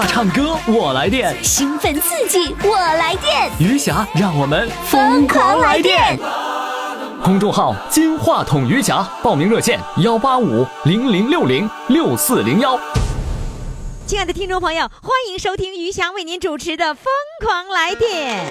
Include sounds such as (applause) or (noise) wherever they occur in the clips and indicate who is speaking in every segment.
Speaker 1: 话唱歌我来电，
Speaker 2: 兴奋刺激我来电，
Speaker 1: 余霞让我们
Speaker 2: 疯狂来电。
Speaker 1: 公众号“金话筒余霞”，报名热线：幺八五零零六零六四零幺。
Speaker 3: 亲爱的听众朋友，欢迎收听余霞为您主持的《疯狂来电》。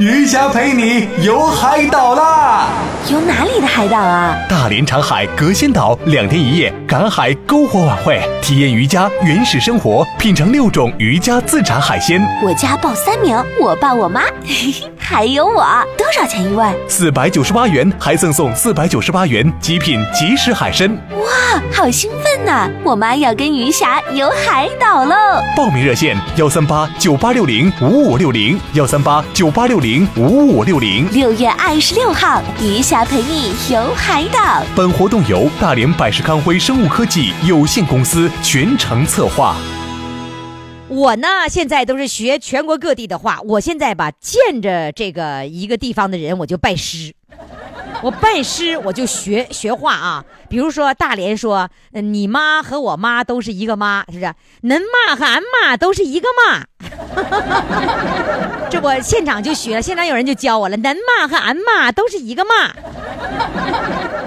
Speaker 4: 余霞陪你游海岛啦！
Speaker 2: 游哪里的海岛啊？
Speaker 4: 大连长海隔仙岛两天一夜赶海篝火晚会，体验渔家原始生活，品尝六种渔家自产海鲜。
Speaker 2: 我家报三名，我爸、我妈，(laughs) 还有我。多少钱一位？
Speaker 4: 四百九十八元，还赠送四百九十八元极品即食海参。
Speaker 2: 哇，好兴奋呐！我妈要跟余霞游海岛喽！
Speaker 4: 报名热线：幺三八九八六零五五六零，幺三八九八六零五五六零。
Speaker 2: 六月二十六号，余霞陪你游海岛。
Speaker 4: 本活动由大连百世康辉生物科技有限公司全程策划。
Speaker 3: 我呢，现在都是学全国各地的话。我现在吧，见着这个一个地方的人，我就拜师。我拜师，我就学学话啊。比如说大连说，你妈和我妈都是一个妈，是不是？恁妈和俺妈都是一个妈。(laughs) 这不现场就学了，现场有人就教我了。恁骂和俺骂都是一个妈。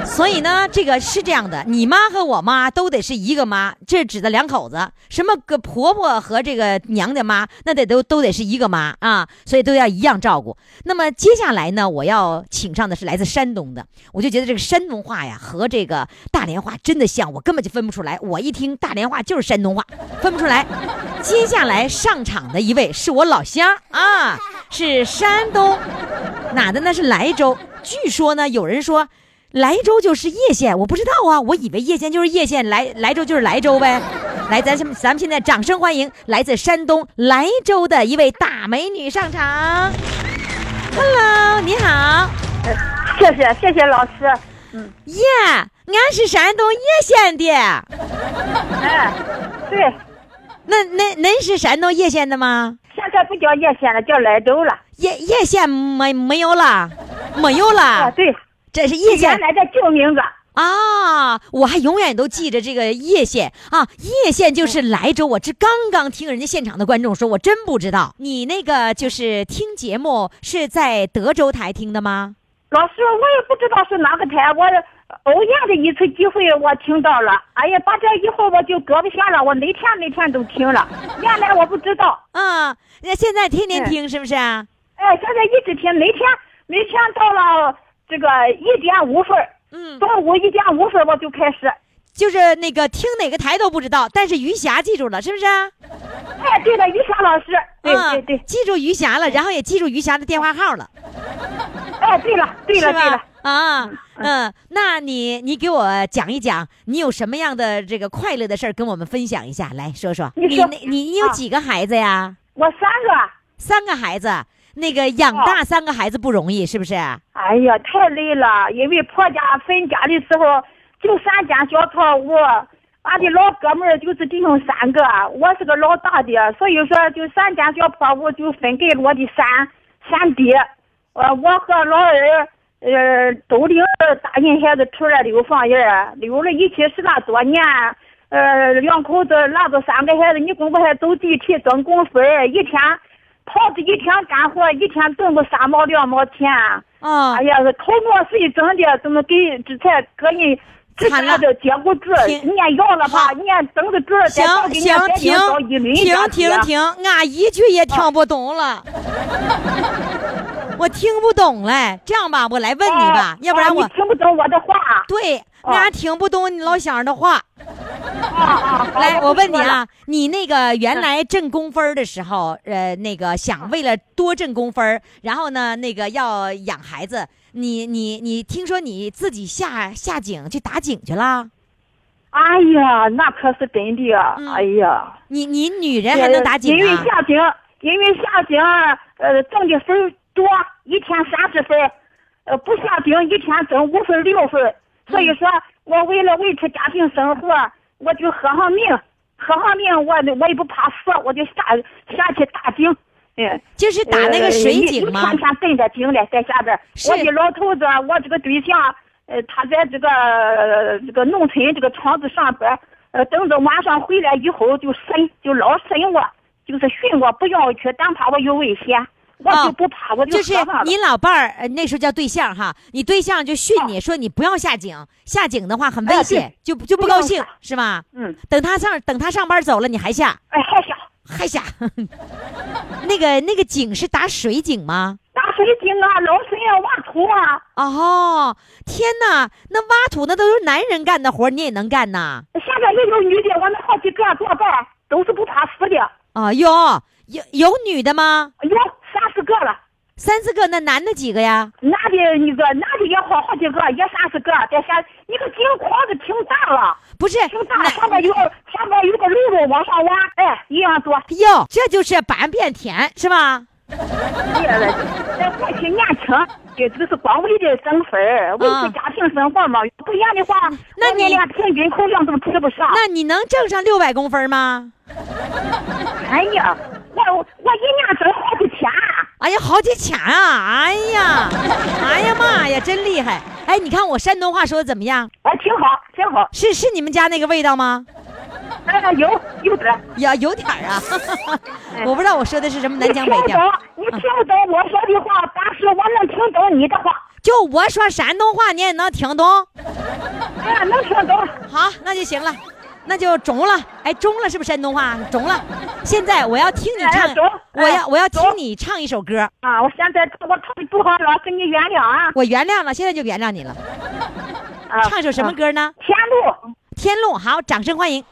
Speaker 3: 所以呢，这个是这样的，你妈和我妈都得是一个妈，这指的两口子。什么个婆婆和这个娘家妈，那得都都得是一个妈啊，所以都要一样照顾。那么接下来呢，我要请上的是来自山东的，我就觉得这个山东话呀和这个大连话真的像，我根本就分不出来。我一听大连话就是山东话，分不出来。接下来上场的一位是我老乡啊，是山东哪的呢？是莱州。据说呢，有人说。莱州就是叶县，我不知道啊，我以为叶县就是叶县，莱莱州就是莱州呗。(laughs) 来，咱现，咱们现在掌声欢迎来自山东莱州的一位大美女上场。Hello，你好。
Speaker 5: 谢谢谢谢老师。
Speaker 3: 嗯。耶，俺是山东叶县的。
Speaker 5: 哎，对。
Speaker 3: 那那恁是山东叶县的吗？
Speaker 5: 现在不叫叶县了，叫莱州了。
Speaker 3: 叶叶县没没有了，没有了。
Speaker 5: 啊，对。
Speaker 3: 这是叶县
Speaker 5: 原来的旧名字
Speaker 3: 啊！我还永远都记着这个叶县啊，叶县就是莱州。我这刚刚听人家现场的观众说，我真不知道。你那个就是听节目是在德州台听的吗？
Speaker 5: 老师，我也不知道是哪个台，我偶然的一次机会我听到了。哎呀，把这以后我就搁不下了，我每天每天都听了。原来我不知道
Speaker 3: 啊，那现在天天听是不是啊？
Speaker 5: 哎，现在一直听，每天每天到了。这个一点五分嗯，中午一点五分我就开始，
Speaker 3: 就是那个听哪个台都不知道，但是余霞记住了，是不是？
Speaker 5: 哎，对了，余霞老师，对对对，
Speaker 3: 记住余霞了，然后也记住余霞的电话号了。
Speaker 5: 哎，对了，对了，对了，
Speaker 3: 啊，嗯，那你你给我讲一讲，你有什么样的这个快乐的事儿跟我们分享一下，来说说。
Speaker 5: 你
Speaker 3: 你你有几个孩子呀？
Speaker 5: 我三个，
Speaker 3: 三个孩子。那个养大三个孩子不容易，是不是？
Speaker 5: 哎呀，太累了。因为婆家分家的时候就三间小破屋，俺的老哥们儿就是弟兄三个，我是个老大的，所以说就三间小破屋就分给我的三三弟。呃，我和老二呃都领大人孩子出来溜房儿，溜了一起十来多年。呃，两口子拿着三个孩子，你公婆还走地皮挣工分一天。跑这一天干活，一天挣个三毛两毛钱。
Speaker 3: 啊！
Speaker 5: 哎呀，头毛谁挣的？怎么给这才个人这下子接不住？念要了吧？念等着住。
Speaker 3: 行行停停停停，俺一句也听不懂了。(laughs) (laughs) 我听不懂嘞。这样吧，我来问你吧，要不然我
Speaker 5: 听不懂我的话。
Speaker 3: 对，俺听不懂你老乡的话。
Speaker 5: 啊 (laughs)
Speaker 3: 来，我问你啊，你那个原来挣工分的时候，呃，那个想为了多挣工分，然后呢，那个要养孩子，你你你，听说你自己下下井去打井去了？
Speaker 5: 哎呀，那可是真的啊！哎呀，
Speaker 3: 你你女人还能打井
Speaker 5: 啊？因为下井，因为下井，呃，挣的分多，一天三十分。呃不下井，一天挣五分六分，所以说我为了维持家庭生活，我就喝上命，喝上命，我我也不怕死，我就下下去打井，嗯。
Speaker 3: 就是打那个水井吗
Speaker 5: 呃？天天跟着井嘞，在下边我的老头子，我这个对象，呃，他在这个、呃这个农村这个厂子上班，呃，等着晚上回来以后就审，就老审我，就是训我不要去，但怕我有危险，我
Speaker 3: 哦
Speaker 5: 就不怕，我
Speaker 3: 就是。你老伴儿，呃那时候叫对象哈，你对象就训你说你不要下井，下井的话很危
Speaker 5: 哎
Speaker 3: 险，就就不高兴
Speaker 5: 下
Speaker 3: 是吧？
Speaker 5: 嗯，
Speaker 3: 等他上等他上班走了，你还下？
Speaker 5: 哎，还下。
Speaker 3: 还下，(laughs) 那个那个井是打水井吗？
Speaker 5: 打水井啊，捞水啊，挖土啊，
Speaker 3: 哦，天哪，那挖土那都是男人干的活，你也能干呐？
Speaker 5: 现在也有女的，我们好几个做伴，都是不怕死的，
Speaker 3: 啊，有有有女的吗？
Speaker 5: 有三四个了。
Speaker 3: 三四个，那男的几个呀？
Speaker 5: 男的那个男的也好好几个，也三四个，在下那个井筐子挺大了，
Speaker 3: 不是，
Speaker 5: 挺大，上面有上面有个溜溜往上挖，哎，一样多。
Speaker 3: 哟，这就是半边天是吧？(laughs)
Speaker 5: 别了，在过去年轻，也只是光为了挣分儿，维持家庭生活嘛。不然的话，
Speaker 3: 那你
Speaker 5: 连平均口粮都吃不上。
Speaker 3: 那你能挣上六百公分吗？(laughs)
Speaker 5: 哎呀，我我一年挣好几千。
Speaker 3: 哎呀，好几千啊！哎呀，哎呀妈呀，真厉害！哎，你看我山东话说的怎么样？
Speaker 5: 哎，挺好，挺好。
Speaker 3: 是是你们家那个味道吗？
Speaker 5: 哎，有有点儿。
Speaker 3: 呀，有点儿啊，我不知道我说的是什么南腔北调。
Speaker 5: 懂，你听不懂我说的话，但是我能听懂你的话。
Speaker 3: 就我说山东话，你也能听懂？
Speaker 5: 哎，能听懂。
Speaker 3: 好，那就行了，那就中了。哎，中了是不是山东话？中了。现在我要听你唱我要我要听你唱一首歌。
Speaker 5: 啊，我现在我唱的不好了，请你原谅啊。
Speaker 3: 我原谅了，现在就原谅你了。
Speaker 5: 啊
Speaker 3: 唱首什么？歌呢？
Speaker 5: 啊天路。
Speaker 3: 天路，好，掌声欢迎。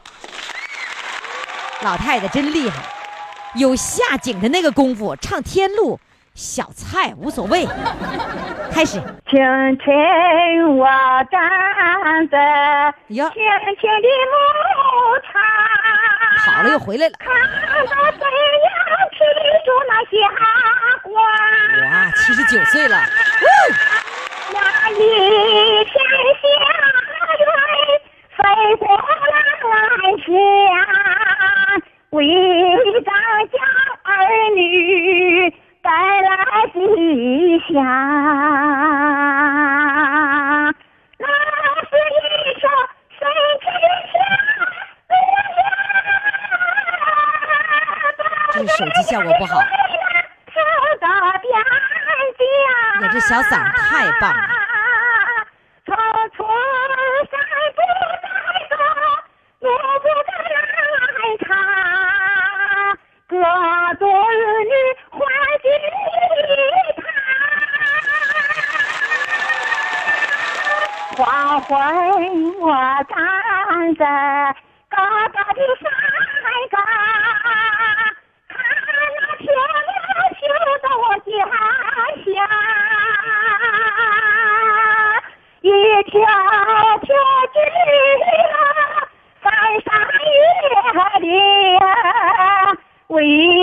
Speaker 3: 老太太真厉害，有下井的那个功夫，唱天路，小菜无所谓。开始，
Speaker 5: 清晨我站在
Speaker 3: 哟
Speaker 5: 青青的牧场，
Speaker 3: 好了又回来了。
Speaker 5: 看到怎样吃住那些花。
Speaker 3: 哇，七十九岁了，
Speaker 5: 那一片祥云飞过蓝天，为咱家儿女带来吉祥。那是一首深情
Speaker 3: 这是手机效果不好。
Speaker 5: 跳到边疆，
Speaker 3: 呀这小嗓太棒了。
Speaker 5: 我，不再来长，各族儿女欢聚一堂。黄昏我站在高高的山岗，看那天亮就到我家乡，一条条巨为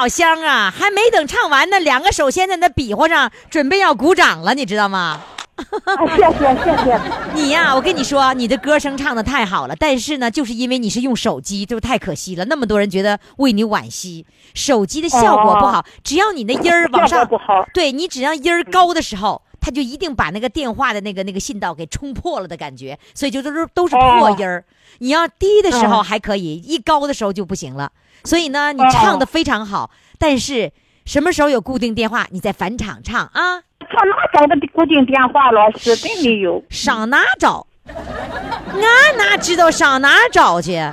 Speaker 3: 老乡啊，还没等唱完呢，两个手先在那比划上，准备要鼓掌了，你知道吗？
Speaker 5: 啊，谢谢谢谢。(laughs)
Speaker 3: 你呀、我跟你说，你的歌声唱的太好了，但是呢，就是因为你是用手机，这不太可惜了。那么多人觉得为你惋惜，手机的效果不好，只要你那音儿往
Speaker 5: 效
Speaker 3: 上
Speaker 5: 果不好
Speaker 3: 对你只要音儿高的时候，它就一定把那个电话的那个那个信道给冲破了的感觉，所以就都是都是破音儿。你要低的时候
Speaker 5: 哦
Speaker 3: 还可以，一高的时候就不行了。所以呢，你唱的非常好，但是什么时候有固定电话，你再返场唱啊。
Speaker 5: 上哪找的固定电话？老师真没有。
Speaker 3: 上哪找？俺哪知道上哪找去？(laughs)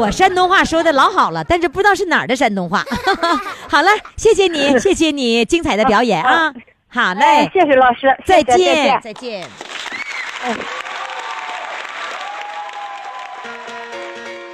Speaker 3: 我山东话说的老好了，但是不知道是哪儿的山东话。(laughs) 好了，谢谢你，(laughs) 谢谢你精彩的表演啊！好嘞
Speaker 5: 哎，，谢谢老师，
Speaker 3: 再
Speaker 5: 谢谢再
Speaker 3: 见，
Speaker 5: 见。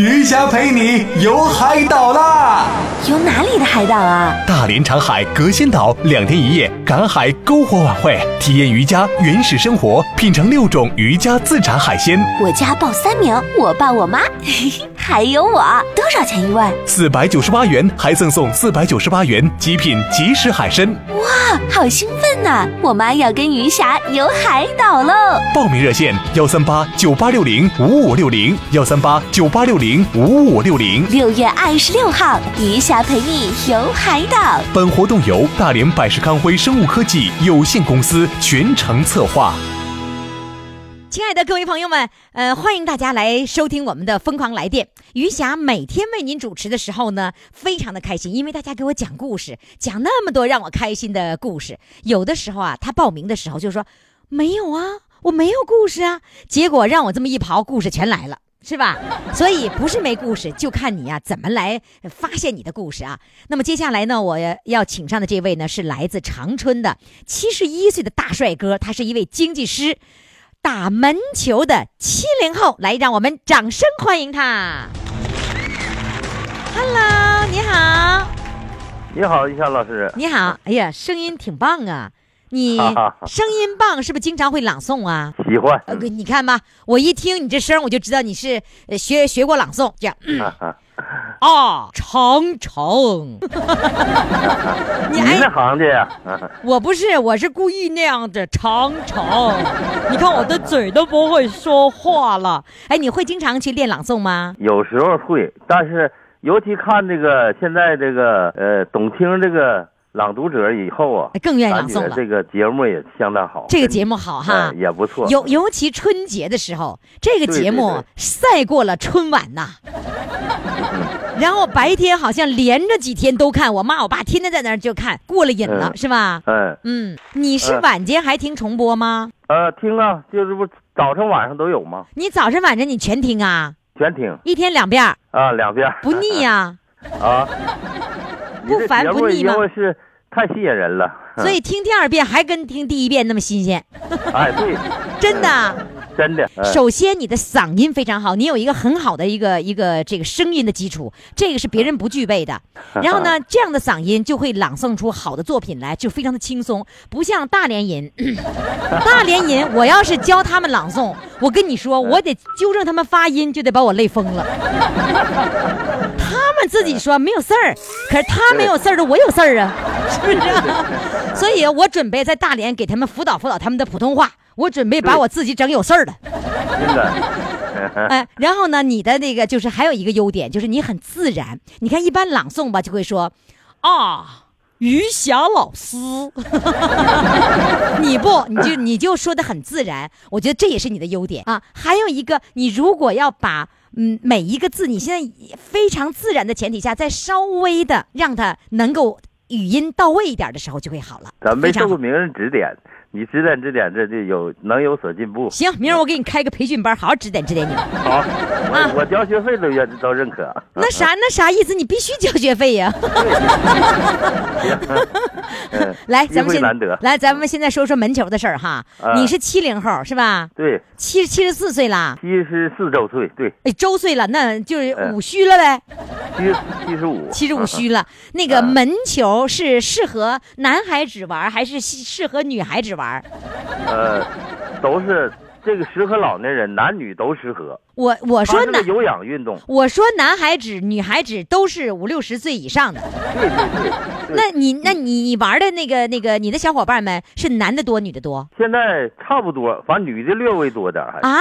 Speaker 4: 余霞陪你游海岛啦！”。
Speaker 2: 游哪里的海岛啊？
Speaker 4: 大连长海隔仙岛两天一夜赶海篝火晚会，体验渔家原始生活，品尝六种渔家自产海鲜，
Speaker 2: 我家报三名，我爸、我妈，嘿嘿，还有我。多少钱一位？
Speaker 4: 四百九十八元还赠送四百九十八元极品即食海参。
Speaker 2: 哇，好兴奋呐、我妈要跟鱼霞游海岛喽！
Speaker 4: 报名热线：幺三八九八六零五五六零，幺三八九八六零五五六零。
Speaker 2: 六月二十六号，鱼霞陪你游海岛。
Speaker 4: 本活动由大连百世康辉生物科技有限公司全程策划。
Speaker 3: 亲爱的各位朋友们，呃，欢迎大家来收听我们的《疯狂来电》。余霞每天为您主持的时候呢，非常的开心，因为大家给我讲故事，讲那么多让我开心的故事。有的时候啊，他报名的时候就说没有啊，我没有故事啊，结果让我这么一刨，故事全来了。是吧？(laughs) 所以不是没故事，就看你呀、怎么来发现你的故事啊。那么接下来呢，我要请上的这位呢是来自长春的七十一岁的大帅哥，他是一位经济师，打门球的七零后，来，让我们掌声欢迎他。Hello，你好，
Speaker 6: 你好，于霞老师。
Speaker 3: 你好，哎呀，声音挺棒啊！你声音棒，是不是经常会朗诵啊？
Speaker 6: 喜欢。
Speaker 3: 呃，你看吧，我一听你这声，我就知道你是呃学学过朗诵，这样。嗯啊，长城，你 (laughs)
Speaker 6: 你那
Speaker 3: 哎，
Speaker 6: 行的呀？(laughs)
Speaker 3: 我不是，我是故意那样的长城。(laughs) 你看我的嘴都不会说话了。哎，你会经常去练朗诵吗？
Speaker 6: 有时候会，但是尤其看这个现在这个呃董卿这个朗读者以后啊
Speaker 3: 哎，更愿意朗诵了。
Speaker 6: 这个节目也相当好。
Speaker 3: 这个节目好哈
Speaker 6: 哎，也不错。
Speaker 3: 尤尤其春节的时候，这个节目赛过了春晚呐。然后白天好像连着几天都看，我妈我爸天天在那儿就看，过了瘾了，
Speaker 6: 嗯
Speaker 3: 是吧？
Speaker 6: 嗯
Speaker 3: 嗯，你是
Speaker 6: 嗯
Speaker 3: 晚间还听重播吗？
Speaker 6: 呃，听啊，就是不早上晚上都有吗？
Speaker 3: 你早晨晚上你全听啊？
Speaker 6: 全听
Speaker 3: 一天两遍
Speaker 6: 啊，两遍
Speaker 3: 不腻呀、(laughs)
Speaker 6: 啊。
Speaker 3: 不烦不腻吗
Speaker 6: 是太吸引人了。
Speaker 3: 所以听第二遍还跟听第一遍那么新鲜，
Speaker 6: 哎，对，(laughs)
Speaker 3: 真的。
Speaker 6: 真的。哎
Speaker 3: 首先，你的嗓音非常好，你有一个很好的一个一个这个声音的基础，这个是别人不具备的。(laughs) 然后呢，这样的嗓音就会朗诵出好的作品来，就非常的轻松，不像大连人。(coughs) 大连人，我要是教他们朗诵，我跟你说，我得纠正他们发音，就得把我累疯了。(laughs) 他们自己说没有事儿，可是他没有事儿的，我有事儿啊，是不是、(laughs) 所以我准备在大连给他们辅导辅导他们的普通话，我准备把我自己整有事儿了。
Speaker 6: 真的。(laughs)
Speaker 3: 哎，然后呢，你的那个就是还有一个优点，就是你很自然。你看，一般朗诵吧，就会说啊，余霞老师，(laughs) 你不，你就你就说的很自然。我觉得这也是你的优点啊。还有一个，你如果要把嗯每一个字，你现在非常自然的前提下，再稍微的让它能够语音到位一点的时候，就会好了。
Speaker 6: 咱没受过名人指点，你指点指点，这就有能有所进步。
Speaker 3: 行，明儿我给你开个培训班，好好指点指点你们。
Speaker 6: 好，
Speaker 3: 啊
Speaker 6: 我我交学费都愿都认可。
Speaker 3: 那啥那啥意思？你必须交学费呀。(laughs)
Speaker 6: 嗯
Speaker 3: 来，咱们现。来，咱们现在说说门球的事儿哈。
Speaker 6: 啊
Speaker 3: 你是七零后是吧？
Speaker 6: 对，
Speaker 3: 七七十四岁啦，
Speaker 6: 七十四周岁，对，
Speaker 3: 哎，周岁了，那就是
Speaker 6: 嗯
Speaker 3: 五虚了呗，
Speaker 6: 七七十五，
Speaker 3: 七十五虚了。那个
Speaker 6: 啊
Speaker 3: 门球是适合男孩子玩，还是适适合女孩子玩？
Speaker 6: 呃，都是这个适合老年人，男女都适合。
Speaker 3: 我我说男，
Speaker 6: 有氧运动，
Speaker 3: 我说男孩子、女孩子都是五六十岁以上的。
Speaker 6: 对对对。
Speaker 3: 那你那你你玩的那个那个你的小伙伴们是男的多女的多
Speaker 6: 现在差不多，反正女的略微多点
Speaker 3: 啊？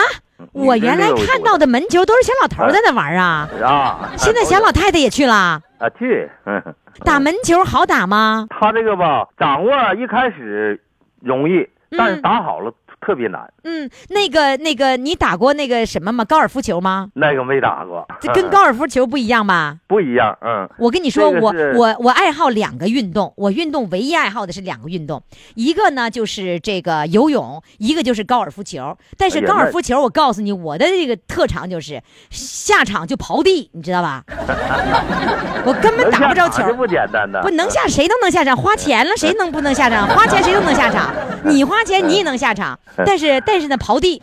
Speaker 3: 我原来看到的门球都是小老头在那玩啊，
Speaker 6: 啊。
Speaker 3: 现在小老太太也去了。
Speaker 6: 啊去，嗯，
Speaker 3: 打门球好打吗？
Speaker 6: 他这个吧，掌握一开始容易，但是
Speaker 3: 嗯。
Speaker 6: 打好了特别难。
Speaker 3: 嗯，那个那个，你打过那个什么吗？高尔夫球吗？
Speaker 6: 那个没打过，
Speaker 3: 这跟高尔夫球不一样吧？
Speaker 6: 不一样，嗯，
Speaker 3: 我跟你说，我我我爱好两个运动，我运动唯一爱好的是两个运动，一个呢就是这个游泳，一个就是高尔夫球。但是高尔夫球，我告诉你，我的这个特长就是下场就刨地，你知道吧？(laughs) 我根本打不着球。
Speaker 6: 不简单的，
Speaker 3: 不能下谁都能下场，花钱了谁能不能下场？花钱谁都能下场，(laughs) 你花钱你也能下场，(laughs) 但是但是呢刨地，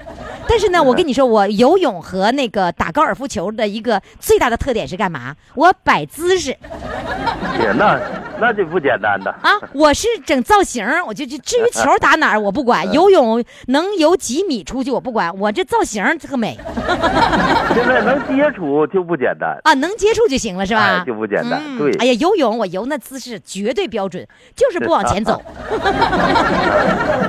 Speaker 3: 但是呢我跟你说，我游泳和那个打高尔夫球的一个最大的特点是干嘛？我摆姿势
Speaker 6: 姐那那就不简单的。
Speaker 3: 啊，我是整造型，我就就至于球打哪儿我不管，游泳能游几米出去我不管，我这造型特美 (laughs)
Speaker 6: 现在能接触就不简单，
Speaker 3: 啊，能接触就行了是吧
Speaker 6: 哎？就不简单。对，
Speaker 3: 嗯哎呀，游泳我游那姿势绝对标准，就是不往前走。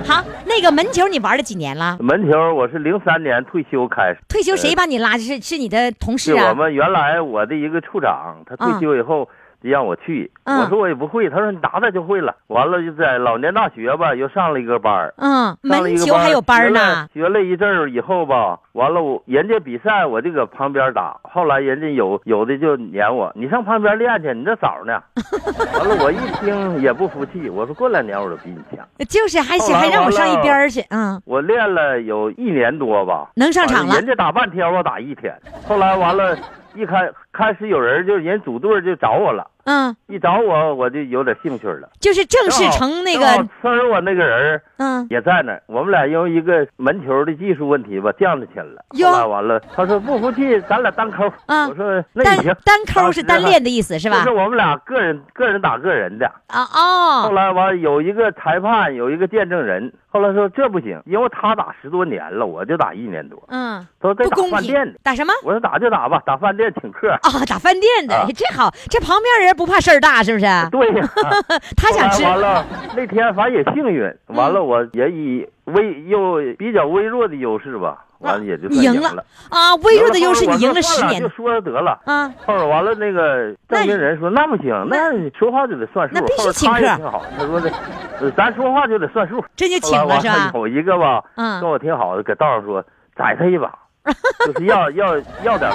Speaker 3: 好，那个门球你玩了几年了？
Speaker 6: 门球我是零三年退休开始，
Speaker 3: 退休谁把你拉？是是你的同事
Speaker 6: 啊我
Speaker 3: 啊？
Speaker 6: 们原来我的一个处长，他退休以后就让我去，
Speaker 3: 嗯
Speaker 6: 我说我也不会，他说你打打就会了。完了就在老年大学吧，又上了一个班儿
Speaker 3: 嗯，门球还有班呢。
Speaker 6: 学了一阵儿以后吧，完了我人家比赛我就搁旁边打，后来人家有有的就撵我，你上旁边练去，你这早呢。(laughs) 完了我一听也不服气，我说过两年我就比你强。
Speaker 3: 就是还
Speaker 6: 行
Speaker 3: 还让我上一边儿去，嗯，
Speaker 6: 我练了有一年多吧，
Speaker 3: 能上场了
Speaker 6: 人家打半天，我打一天。后来完了，一开开始有人就人组队就找我了，
Speaker 3: 嗯，
Speaker 6: 一找我我就有点兴趣了。
Speaker 3: 就是正式成那个，
Speaker 6: 村儿我那个人
Speaker 3: 嗯，
Speaker 6: 也在那儿，我们俩因为一个门球的技术问题吧，犟着去了。
Speaker 3: 哟
Speaker 6: 后来完了，他说不服气，咱俩单抠。
Speaker 3: 啊
Speaker 6: 我说那
Speaker 3: 单
Speaker 6: 也行，
Speaker 3: 单抠是单练的意思是吧
Speaker 6: 就是？我们俩个人个人打个人的。
Speaker 3: 啊哦，
Speaker 6: 后来完有一个裁判，有一个见证人。后来说这不行，因为他打十多年了，我就打一年多。
Speaker 3: 嗯，
Speaker 6: 他说这打饭店的。。
Speaker 3: 打什么？
Speaker 6: 我说打就打吧，打饭店请客。
Speaker 3: 啊，打饭店的，
Speaker 6: 啊
Speaker 3: 这好，这旁边人不怕事儿大是不是？
Speaker 6: 对呀，(laughs)
Speaker 3: 他想吃，
Speaker 6: 完了，那天反正也幸运，完了我也以微又比较微弱的优势吧，完了也就算
Speaker 3: 赢
Speaker 6: 了。
Speaker 3: 了啊！微弱的优势你赢了十年
Speaker 6: 就说得了。
Speaker 3: 啊，
Speaker 6: 后边完了，那个证明人说那不行，那你说话就得算数。
Speaker 3: 那必须请客
Speaker 6: 挺好，他说的，呃咱说话就得算数。
Speaker 3: 这就请了是吧？
Speaker 6: 有一个吧，
Speaker 3: 嗯
Speaker 6: 跟我挺好的，搁道上说宰他一把，(laughs) 就是要要要点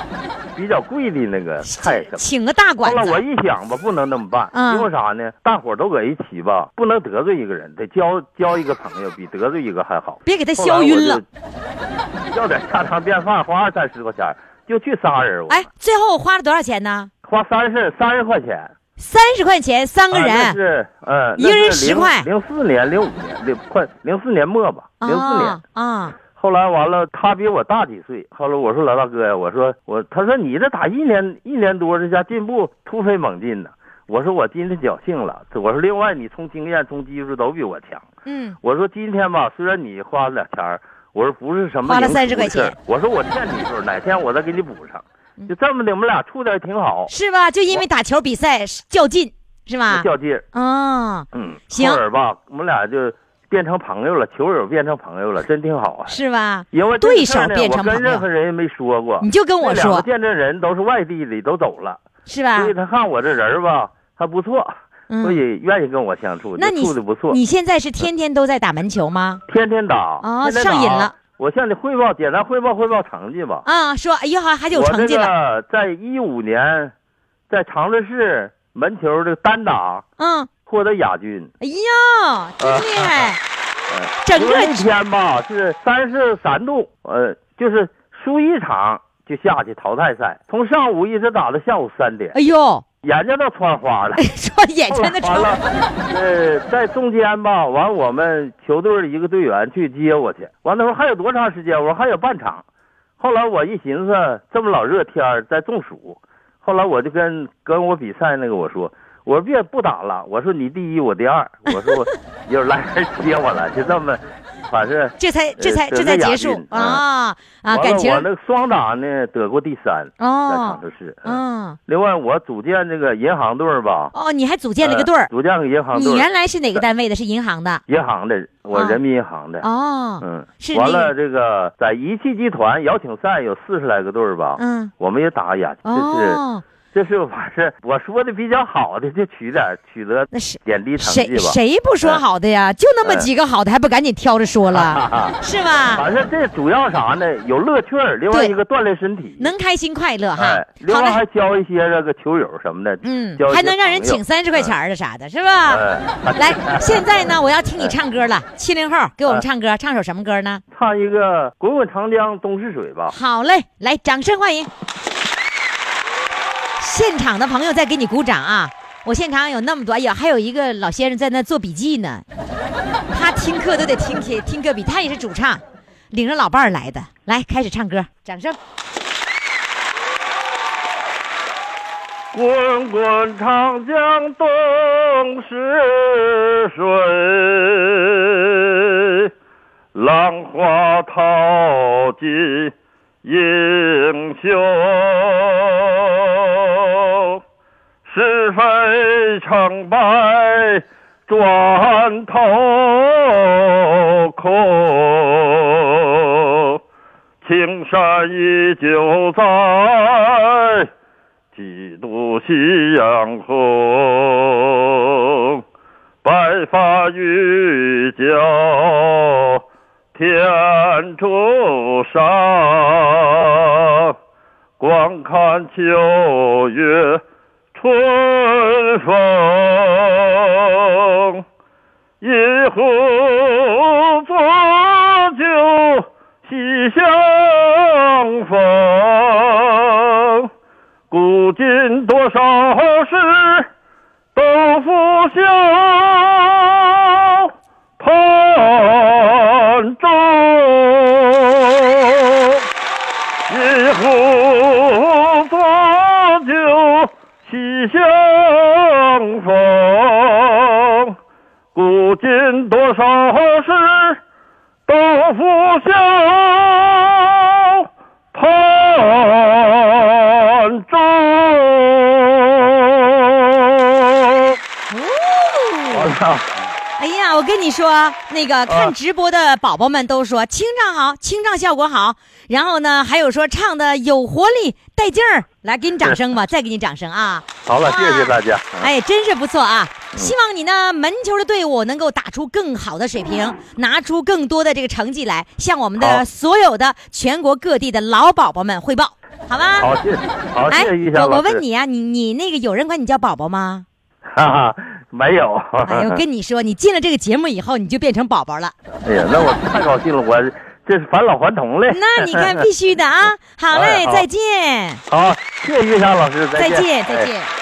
Speaker 6: 比较贵的那个菜什么。
Speaker 3: 请个大馆
Speaker 6: 后来我
Speaker 3: 子，
Speaker 6: 一想吧，不能那么办，
Speaker 3: 嗯
Speaker 6: 因为啥呢？大伙儿都搁一起吧，不能得罪一个人，得交交一个朋友，比得罪一个还好。
Speaker 3: 别给他
Speaker 6: 后来我
Speaker 3: 削晕了。
Speaker 6: 就，要点家常便饭，花二三十块钱，就去仨人，我
Speaker 3: 哎，最后我花了多少钱呢？
Speaker 6: 花三十三十块钱，
Speaker 3: 三十块钱三个
Speaker 6: 啊那
Speaker 3: 人，
Speaker 6: 是呃，
Speaker 3: 一个人10块
Speaker 6: 零四年、零五年、零快零四年末吧，零四年。
Speaker 3: 啊啊，
Speaker 6: 后来完了，他比我大几岁。后来我说老大哥呀，我说我，他说你这打一年一年多，这家进步突飞猛进呢。我说我今天侥幸了，我说另外你从经验从技术都比我强。
Speaker 3: 嗯，
Speaker 6: 我说今天吧，虽然你花了两钱儿，我说不是什么
Speaker 3: 花了
Speaker 6: 三
Speaker 3: 十块钱，
Speaker 6: 我说我欠你一份儿，哪天我再给你补上。就这么的，我们俩处的挺好，
Speaker 3: 是吧？就因为打球比赛较劲是吧？
Speaker 6: 较劲儿。
Speaker 3: 啊，
Speaker 6: 嗯，
Speaker 3: 行
Speaker 6: 后来吧，我们俩就变成朋友了，球友变成朋友了，(laughs) 真挺好啊。
Speaker 3: 是吧？
Speaker 6: 因为
Speaker 3: 对手变成朋友跟
Speaker 6: 任何人也没说过。
Speaker 3: 你就跟我说
Speaker 6: 见证人都是外地的，都走了，
Speaker 3: 是吧
Speaker 6: 所以？他看我这人吧还不错，
Speaker 3: 嗯
Speaker 6: 所以愿意跟我相处，
Speaker 3: 那你
Speaker 6: 处的不错。
Speaker 3: 你现在是天天都在打门球吗？
Speaker 6: 天天打，
Speaker 3: 哦
Speaker 6: 天天打
Speaker 3: 上瘾了。
Speaker 6: 我向你汇报，简单汇报汇报成绩吧。
Speaker 3: 啊，说哎呀，还还有成绩了，
Speaker 6: 个在一五年，在长春市门球的单打
Speaker 3: 嗯，
Speaker 6: 获得亚军。
Speaker 3: 哎呀，真厉害！(laughs) 整个
Speaker 6: 因为那天吧是三十三度，呃，就是输一场就下去淘汰赛，从上午一直打到下午三点，
Speaker 3: 哎呦，
Speaker 6: 眼睛都穿花了。(laughs)
Speaker 3: 说眼
Speaker 6: 后来
Speaker 3: 前的窗 (laughs)
Speaker 6: 完了，呃，在中间吧，完我们球队的一个队员去接我去，完了说还有多长时间？我说还有半场。后来我一寻思，这么老热天儿在中暑，后来我就跟跟我比赛那个我说，我说别不打了，我说你第一我第二，(laughs) 我说我一会儿来人接我了，就这么，反正
Speaker 3: 这才这才
Speaker 6: 呃
Speaker 3: 这才结束
Speaker 6: 军
Speaker 3: 啊啊！感情
Speaker 6: 我那个双打呢得过第三，在
Speaker 3: 哦
Speaker 6: 长春市。嗯，
Speaker 3: 嗯
Speaker 6: 另外我组建这个银行队儿吧，
Speaker 3: 哦，你还组建了个队
Speaker 6: 组建个银行队
Speaker 3: 你。原来是哪个单位的？是银行的
Speaker 6: 银行的，我
Speaker 3: 哦
Speaker 6: 人民银行的。
Speaker 3: 哦，
Speaker 6: 嗯
Speaker 3: 是，
Speaker 6: 完了，这个在一汽集团邀请赛有四十来个队儿吧，
Speaker 3: 嗯
Speaker 6: 我们也打亚军，这是
Speaker 3: 哦，
Speaker 6: 这是我是我说的比较好的，就取点取得
Speaker 3: 那是
Speaker 6: 点滴成绩吧。
Speaker 3: 谁不说好的呀？就那么几个好的，还不赶紧挑着说了，(laughs) 是吧？
Speaker 6: 反正这主要啥呢？有乐趣儿，另外一个锻炼身体，
Speaker 3: 能开心快乐哈
Speaker 6: 哎，。另外还交一些这个球友什么的，
Speaker 3: 嗯
Speaker 6: 交，
Speaker 3: 还能让人请三十块钱的啥的，是吧？
Speaker 6: 哎
Speaker 3: 来，现在呢，我要听你唱歌了。七零后，给我们唱歌，唱首什么歌呢？
Speaker 6: 唱一个《滚滚长江东逝水》吧。
Speaker 3: 好嘞，来，掌声欢迎！现场的朋友在给你鼓掌啊！我现场有那么多，哎呀，还有一个老先生在那做笔记呢，他听课都得听听听课笔，他也是主唱，领着老伴儿来的。来，开始唱歌，掌声！
Speaker 6: 滚滚长江东逝水，浪花淘尽英雄。是非成败转头空，青山依旧在。几度夕阳红，白发渔樵天柱上，观看秋月春风，一壶浊酒喜相逢。古今多少事，都付笑古今多少事，都付笑
Speaker 3: 呀，我跟你说，那个看直播的宝宝们都说清唱好，清唱效果好。然后呢，还有说唱的有活力、带劲儿。来，给你掌声吧，(laughs) 再给你掌声啊！
Speaker 6: 好了，谢谢大家。
Speaker 3: 哎，真是不错啊！希望你呢门球的队伍能够打出更好的水平，拿出更多的这个成绩来，向我们的所有的全国各地的老宝宝们汇报，好吧？
Speaker 6: 好，谢谢，好，谢
Speaker 3: 哎
Speaker 6: 谢一下
Speaker 3: 我。我问你啊，你你那个有人管你叫宝宝吗？
Speaker 6: 哈哈，没有。
Speaker 3: 哎呦，(laughs) 跟你说，你进了这个节目以后，你就变成宝宝了。
Speaker 6: 哎呀，那我太高兴了，我这是返老还童了。
Speaker 3: 那你看，必须的啊！(laughs) 好嘞，
Speaker 6: 哎好
Speaker 3: 再见，
Speaker 6: 好，谢谢月霞老师，
Speaker 3: 再
Speaker 6: 见，
Speaker 3: 见，再
Speaker 6: 哎
Speaker 3: 见。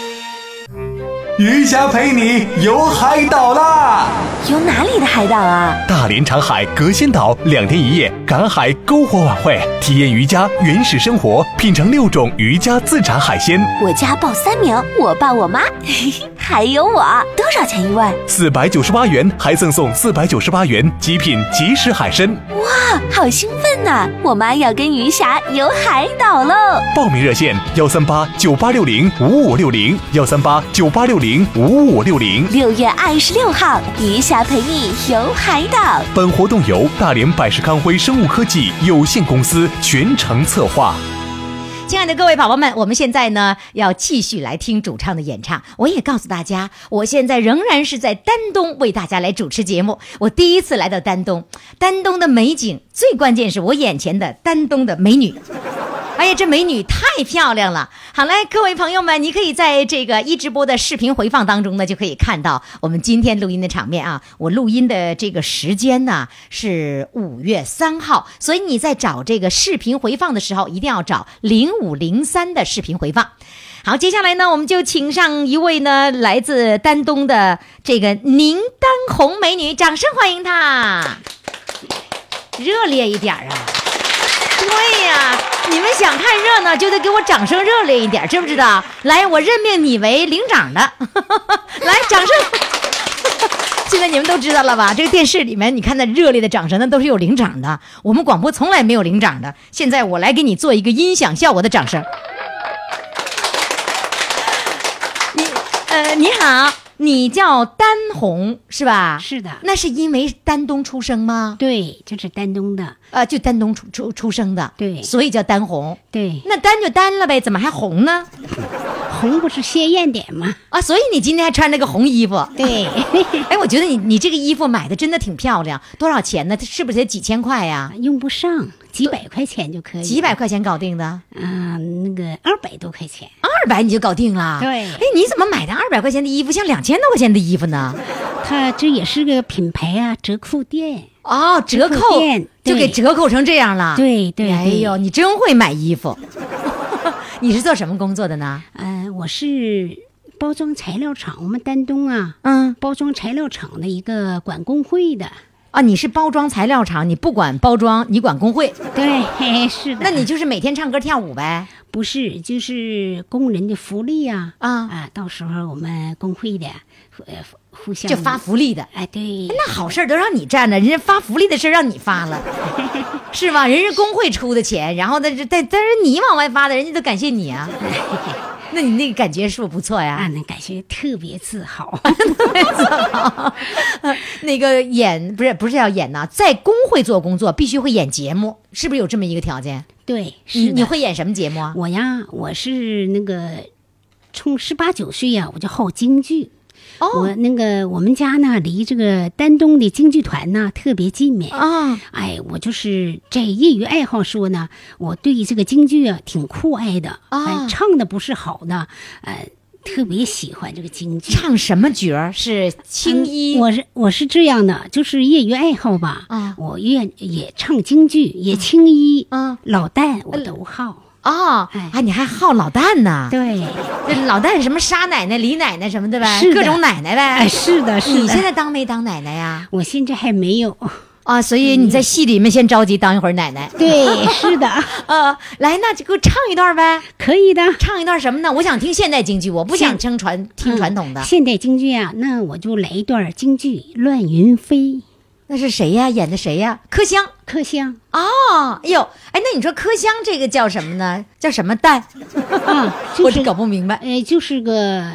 Speaker 4: 余霞陪你游海岛啦！”。
Speaker 2: 游哪里的海岛啊？
Speaker 4: 大连长海隔仙岛两天一夜赶海篝火晚会，体验渔家原始生活，品尝六种渔家自产海鲜。
Speaker 2: 我家报三名，我爸我妈。嘿嘿，还有我。多少钱一位？
Speaker 4: 四百九十八元还赠送四百九十八元极品即食海参。
Speaker 2: 哇，好兴奋呐、我妈要跟鱼霞游海岛喽！
Speaker 4: 报名热线：幺三八九八六零五五六零，幺三八九八六零五五六零。
Speaker 2: 六月二十六号，余霞陪你游海岛。
Speaker 4: 本活动由大连百世康辉生物科技有限公司全程策划。
Speaker 3: 亲爱的各位宝宝们，我们现在呢要继续来听主唱的演唱。我也告诉大家，我现在仍然是在丹东为大家来主持节目。我第一次来到丹东，丹东的美景，最关键是我眼前的丹东的美女。哎呀，这美女太漂亮了！好嘞，各位朋友们，你可以在这个一直播的视频回放当中呢，就可以看到我们今天录音的场面啊。我录音的这个时间呢是五月三号，所以你在找这个视频回放的时候，一定要找零五零三的视频回放。好，接下来呢，我们就请上一位呢来自丹东的这个宁丹红美女，掌声欢迎她！热烈一点啊！对呀，你们想看热闹，就得给我掌声热烈一点，知不知道？来，我任命你为领长的，(laughs) 来，掌声！(laughs) 现在你们都知道了吧？这个电视里面，你看那热烈的掌声，那都是有领长的。我们广播从来没有领长的。现在我来给你做一个音响效果的掌声。你呃，你好，你叫丹红是吧？
Speaker 7: 是的
Speaker 3: 那是因为丹东出生吗？
Speaker 7: 对，就是丹东的，
Speaker 3: 呃，就丹东出出出生的，
Speaker 7: 对
Speaker 3: 所以叫丹红。
Speaker 7: 对，
Speaker 3: 那丹就丹了呗，怎么还红呢？
Speaker 7: 红不是鲜艳点吗？
Speaker 3: 啊，所以你今天还穿那个红衣服。
Speaker 7: 对，(laughs)
Speaker 3: 哎，我觉得你你这个衣服买的真的挺漂亮，多少钱呢？是不是得几千块呀？
Speaker 7: 用不上，几百块钱就可以，
Speaker 3: 几百块钱搞定的，
Speaker 7: 啊、那个二百多块钱，
Speaker 3: 二百你就搞定了。
Speaker 7: 对
Speaker 3: 哎，你怎么买的二百块钱的衣服像两千多块钱的衣服呢？
Speaker 7: 它这也是个品牌啊，折扣店。
Speaker 3: 哦，折扣
Speaker 7: 店
Speaker 3: 就给折扣成这样了。
Speaker 7: 对对对
Speaker 3: 哎呦，你真会买衣服。(laughs) 你是做什么工作的呢？
Speaker 7: 呃，我是包装材料厂，我们丹东啊，
Speaker 3: 嗯，
Speaker 7: 包装材料厂的一个管工会的。
Speaker 3: 啊，你是包装材料厂，你不管包装，你管工会，
Speaker 7: 对，嘿是的。
Speaker 3: 那你就是每天唱歌跳舞呗？
Speaker 7: 不是就是工人的福利啊
Speaker 3: 啊
Speaker 7: 啊，到时候我们工会的呃互相
Speaker 3: 就发福利的。
Speaker 7: 哎，对，
Speaker 3: 那好事儿都让你占了，人家发福利的事儿让你发了，(laughs) 是吧？人家工会出的钱，然后但是但但是你往外发的，人家都感谢你啊。(laughs) 那你那个感觉是不是不错
Speaker 7: 啊，
Speaker 3: 呀？
Speaker 7: 那感觉特别自豪。(laughs)
Speaker 3: 自豪那个演不是不是要演呐，在工会做工作必须会演节目，是不是有这么一个条件？
Speaker 7: 对，是
Speaker 3: 你你会演什么节目啊？
Speaker 7: 我呀，我是那个从十八九岁呀，我就好京剧。
Speaker 3: 哦
Speaker 7: 我那个我们家呢，离这个丹东的京剧团呢特别近面。
Speaker 3: 啊，
Speaker 7: 哎，我就是在业余爱好说呢，我对这个京剧啊挺酷爱的。
Speaker 3: 啊
Speaker 7: 哎，唱的不是好的，呃，特别喜欢这个京剧。
Speaker 3: 唱什么角儿？是青衣？
Speaker 7: 嗯我是我是这样的，就是业余爱好吧。
Speaker 3: 啊
Speaker 7: 我愿也唱京剧，也青衣，
Speaker 3: 啊
Speaker 7: 老旦我都好。
Speaker 3: 哦，
Speaker 7: 哎
Speaker 3: 啊，你还好老旦呢？
Speaker 7: 对，
Speaker 3: 这老旦什么沙奶奶、李奶奶什么的呗，各种奶奶呗。
Speaker 7: 哎，是的，是的。
Speaker 3: 你现在当没当奶奶呀？
Speaker 7: 我现在还没有。
Speaker 3: 啊，所以你在戏里面先着急当一会儿奶奶。
Speaker 7: 对，是的，
Speaker 3: 呃，(laughs) 来，那就给我唱一段呗。
Speaker 7: 可以的。
Speaker 3: 唱一段什么呢？我想听现代京剧，我不想听传听传统的。
Speaker 7: 现代京剧啊，那我就来一段京剧《乱云飞》。
Speaker 3: 那是谁呀？演的谁呀？柯香。
Speaker 7: 柯香
Speaker 3: 哦，哎呦，哎，那你说柯香这个叫什么呢？叫什么蛋？(laughs)
Speaker 7: 啊，就是
Speaker 3: 我这搞不明白
Speaker 7: 呃，就是个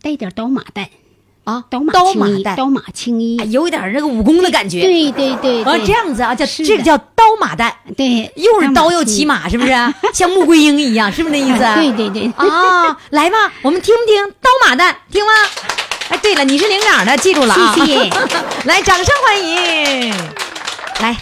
Speaker 7: 带点刀马旦，
Speaker 3: 啊。
Speaker 7: 刀马
Speaker 3: 刀马旦，
Speaker 7: 刀马青衣
Speaker 3: 哎。有点那个武功的感觉。
Speaker 7: 对对对，
Speaker 3: 啊，
Speaker 7: 对
Speaker 3: 这样子啊，叫这个叫刀马旦，
Speaker 7: 对，
Speaker 3: 又是刀又骑。马，是不是？(laughs) 像穆桂英一样，是不是那意思？
Speaker 7: 哎 (laughs) 对对对，
Speaker 3: 啊，来吧，我们听不听刀马旦？听吗？哎，对了，你是领长的，记住了啊！
Speaker 7: 谢谢 (laughs)
Speaker 3: 来，掌声欢迎。来，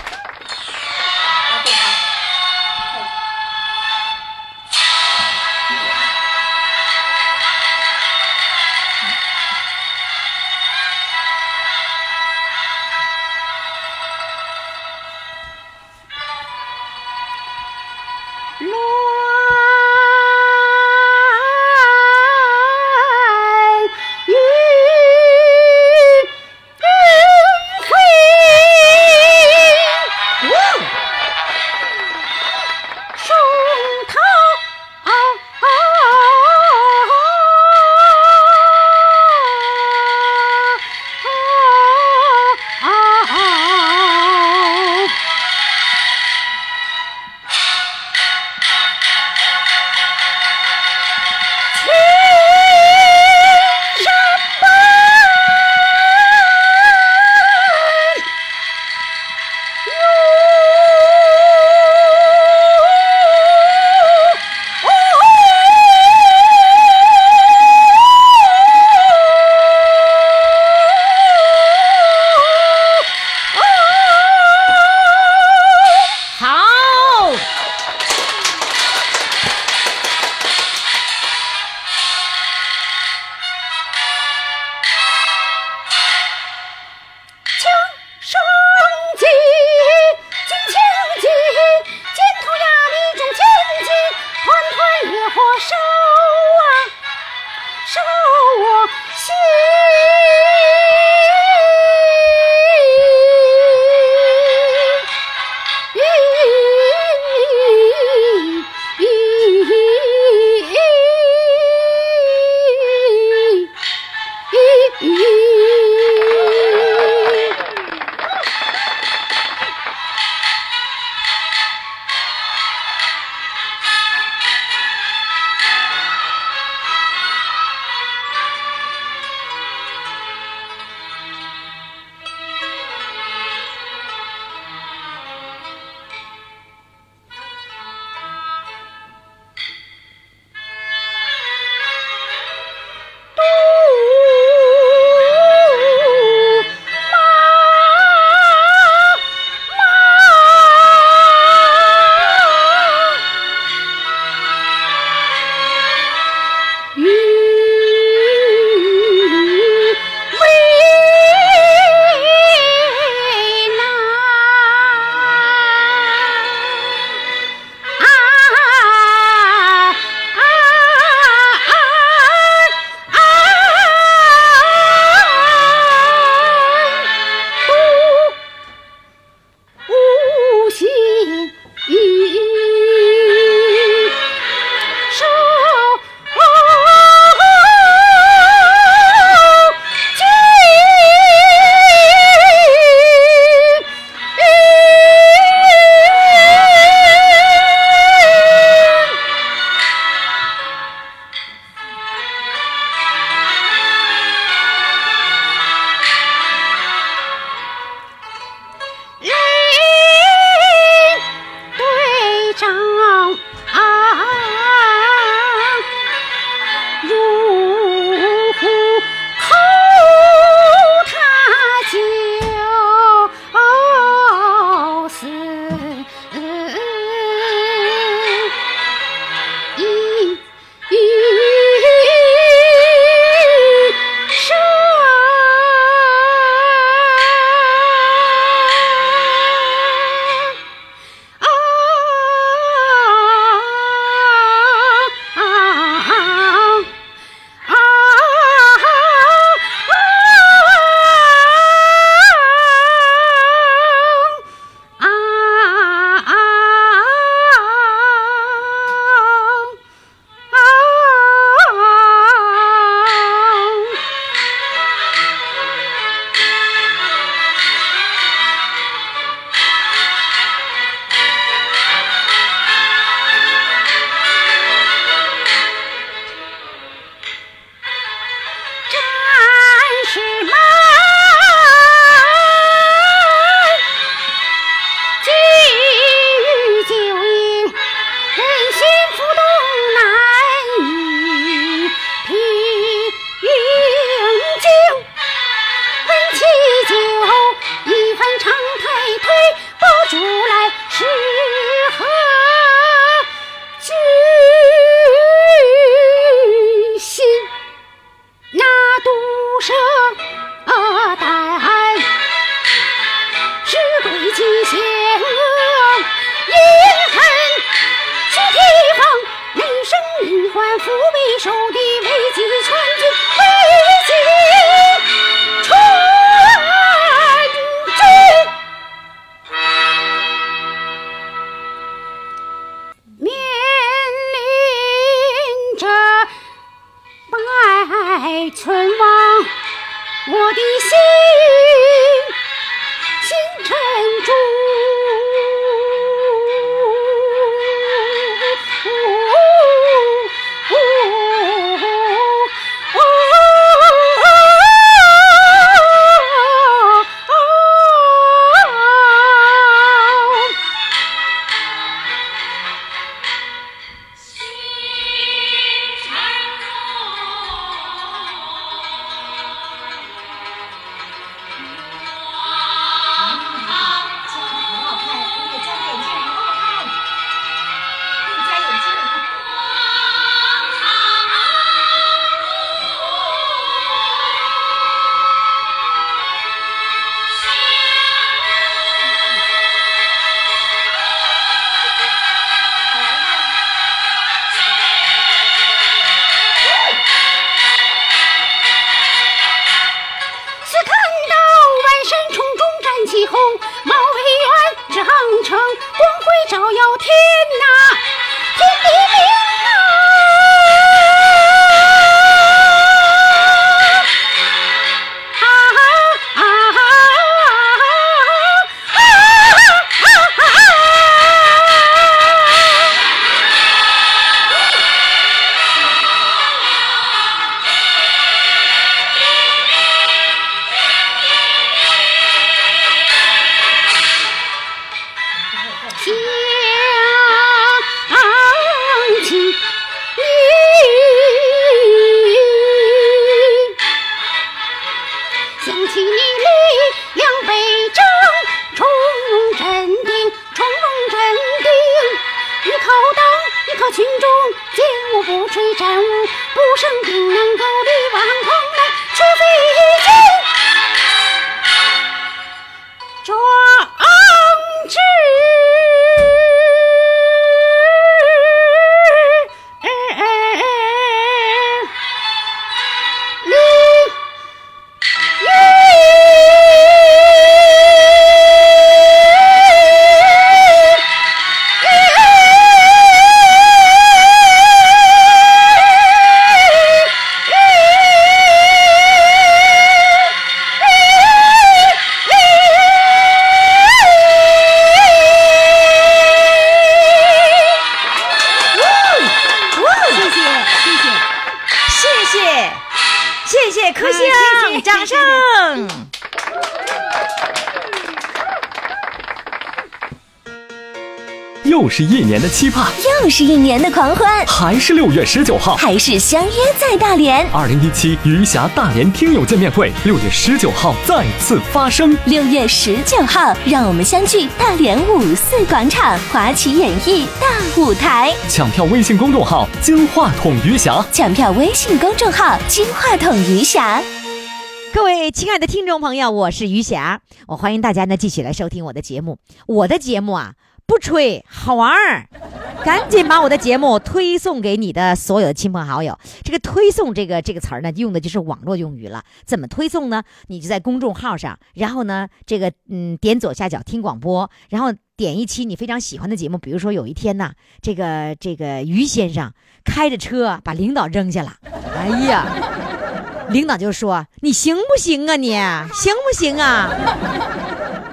Speaker 1: 是六月十九号，
Speaker 2: 还是相约在大连。
Speaker 1: 二零一七余霞大连听友见面会，六月十九号再次发生。
Speaker 2: 六月十九号，让我们相聚大连五四广场华旗演艺大舞台。
Speaker 1: 抢票微信公众号“金话筒余霞
Speaker 2: 抢票微信公众号“金话筒余霞
Speaker 3: 各位亲爱的听众朋友，我是余霞，我欢迎大家呢继续来收听我的节目。我的节目啊，不吹，好玩儿，赶紧把我的节目推送给你的所有的亲朋好友。这个推送这个这个词儿呢，用的就是网络用语了。怎么推送呢？你就在公众号上，然后呢，这个嗯点左下角听广播，然后点一期你非常喜欢的节目，比如说有一天呢，这个这个于先生开着车把领导扔下了，哎呀。领导就说：“你行不行啊你？行不行啊？”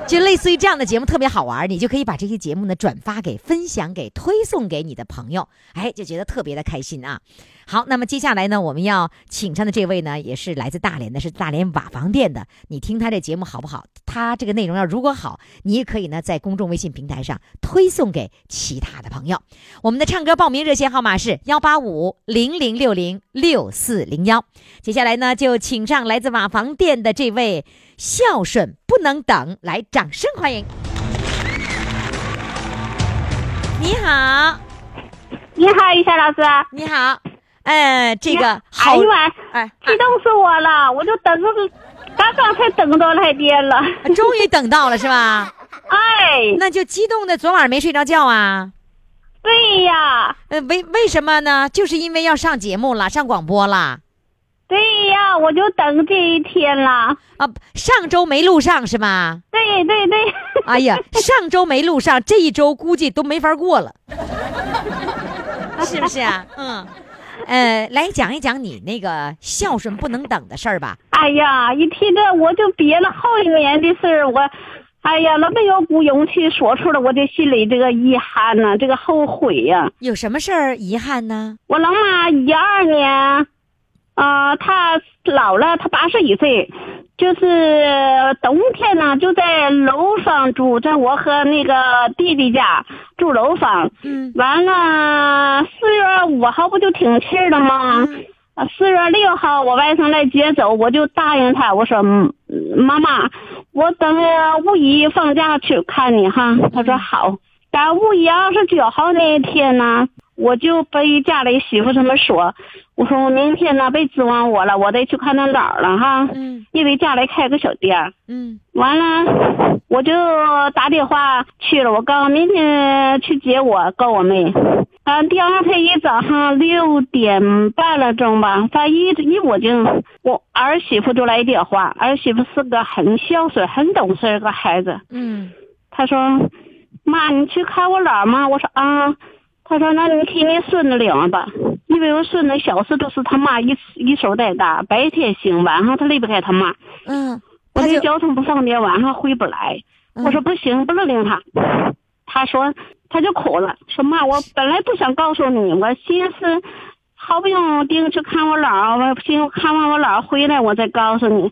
Speaker 3: 就类似于这样的节目特别好玩，你就可以把这些节目呢转发给、分享给、推送给你的朋友，哎，就觉得特别的开心啊。好，那么接下来呢，我们要请上的这位呢，也是来自大连的，是大连瓦房店的。你听他这节目好不好？他这个内容要如果好，你也可以呢在公众微信平台上推送给其他的朋友。我们的唱歌报名热线号码是幺八五零零六零六四零幺。接下来呢，就请上来自瓦房店的这位孝顺不能等，来掌声欢迎。你好，
Speaker 5: 你好，于霞老师。
Speaker 3: 你好，哎，这个好
Speaker 5: 哎，呦啊，
Speaker 3: 哎，
Speaker 5: 激动死我了！我就等着，刚刚才等到来电了。
Speaker 3: 终于等到了是吧？(laughs)
Speaker 5: 哎，
Speaker 3: 那就激动的昨晚没睡着觉啊？
Speaker 8: 对呀，
Speaker 3: 呃，为为什么呢？就是因为要上节目了，上广播了
Speaker 8: 对呀，我就等这一天了。
Speaker 3: 啊！上周没录上是吗？
Speaker 8: 对对对，
Speaker 3: 哎呀，(laughs) 上周没录上，这一周估计都没法过了，(laughs) 是不是啊？嗯，呃，来讲一讲你那个孝顺不能等的事儿吧。
Speaker 8: 哎呀，一提这我就憋了好几年的事儿，我，哎呀，那没有股勇气说出来，我这心里这个遗憾呐、这个后悔呀、
Speaker 3: 有什么事儿遗憾呢？
Speaker 8: 我老妈一二年，啊、他老了，他八十一岁，就是冬天呢就在楼房住，在我和那个弟弟家住楼房。
Speaker 3: 嗯
Speaker 8: 完了，四月五号不就停气了吗？啊，四月六号我外甥来接走，我就答应他，我说嗯妈妈，我等呃五一放假去看你哈。他说好。但五一二十九号那一天呢，我就被家里媳妇这么说，我说我明天呢别指望我了，我得去看他姥了哈，
Speaker 3: 嗯
Speaker 8: 因为家里开个小店儿。
Speaker 3: 嗯
Speaker 8: 完了，我就打电话去了，我告诉明天去接我，告我妹。啊，第二天一早上六点半了钟吧，他一一我就我儿媳妇就来电话，儿媳妇是个很孝顺、很懂事儿个孩子。
Speaker 3: 嗯
Speaker 8: 她说：“妈，你去看我姥吗？”我说：“啊。”她说：“那你替你孙子领吧，因为我孙子小时都是他妈一一手带大，白天行，晚上他离不开他妈。
Speaker 3: 嗯，
Speaker 8: 我这交通不方便，晚上回不来。
Speaker 3: 嗯
Speaker 8: 我说不行，不能领他。他说他就哭了，说妈，我本来不想告诉你，我寻思好不容易定去看我姥，我寻思看完我姥回来我再告诉你。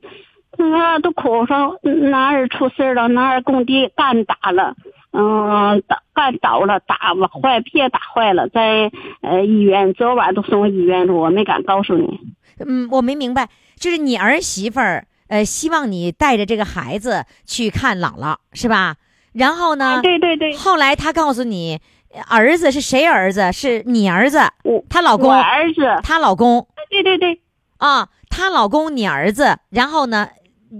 Speaker 8: 他都哭说哪儿出事了，哪儿工地干打了，嗯，打干倒了，打坏皮打坏了，在呃医院，昨晚都送医院了，我没敢告诉你。
Speaker 3: 嗯，我没明白，就是你儿媳妇儿，呃，希望你带着这个孩子去看姥姥，是吧？然后呢，
Speaker 8: 啊，对对对，
Speaker 3: 后来她告诉你，呃儿子是谁儿子？是你儿子，
Speaker 8: 我
Speaker 3: 她老公
Speaker 8: 我，儿子，
Speaker 3: 她老公
Speaker 8: 对对对。
Speaker 3: 啊，她老公，你儿子。然后呢，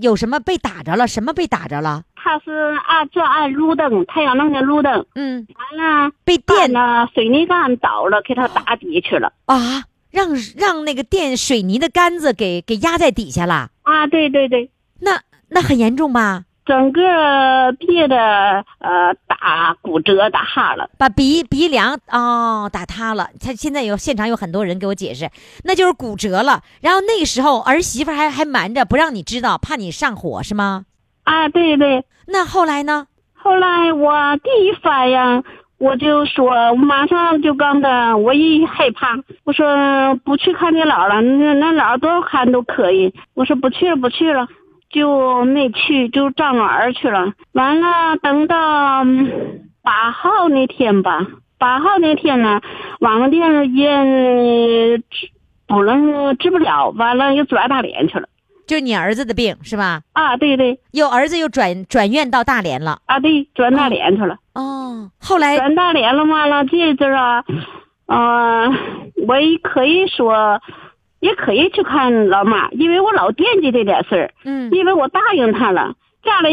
Speaker 3: 有什么被打着了？什么被打着了？
Speaker 8: 他是按这按路灯，太阳能的路灯，
Speaker 3: 嗯，
Speaker 8: 完了
Speaker 3: 被电
Speaker 8: 了，水泥杆倒了，给他打底去了。
Speaker 3: 啊，让让那个电水泥的杆子给给压在底下了。
Speaker 8: 啊，对对对，
Speaker 3: 那那很严重吧？
Speaker 8: 整个别的呃打骨折打哈了。
Speaker 3: 把鼻鼻梁哦打塌了，他现在有现场有很多人给我解释，那就是骨折了。然后那个时候儿媳妇还还瞒着不让你知道，怕你上火是吗？
Speaker 8: 啊，对对。
Speaker 3: 那后来呢？
Speaker 8: 后来我第一反应我就说，马上就告他，我一害怕，我说不去看你姥了，那那姥多少看都可以。我说不去了，不去了。就没去，就张罗儿去了。完了，等到嗯八号那天吧，八号那天呢，网店也治不能治不了，完了又转大连去了。
Speaker 3: 就是你儿子的病是吧？
Speaker 8: 啊，对对，
Speaker 3: 又儿子又转转院到大连了。
Speaker 8: 啊对，转大连去了。
Speaker 3: 哦，后来
Speaker 8: 转大连了，嘛了这阵儿啊，呃，我也可以说，也可以去看老妈，因为我老惦记这点事儿。
Speaker 3: 嗯
Speaker 8: 因为我答应他了，家里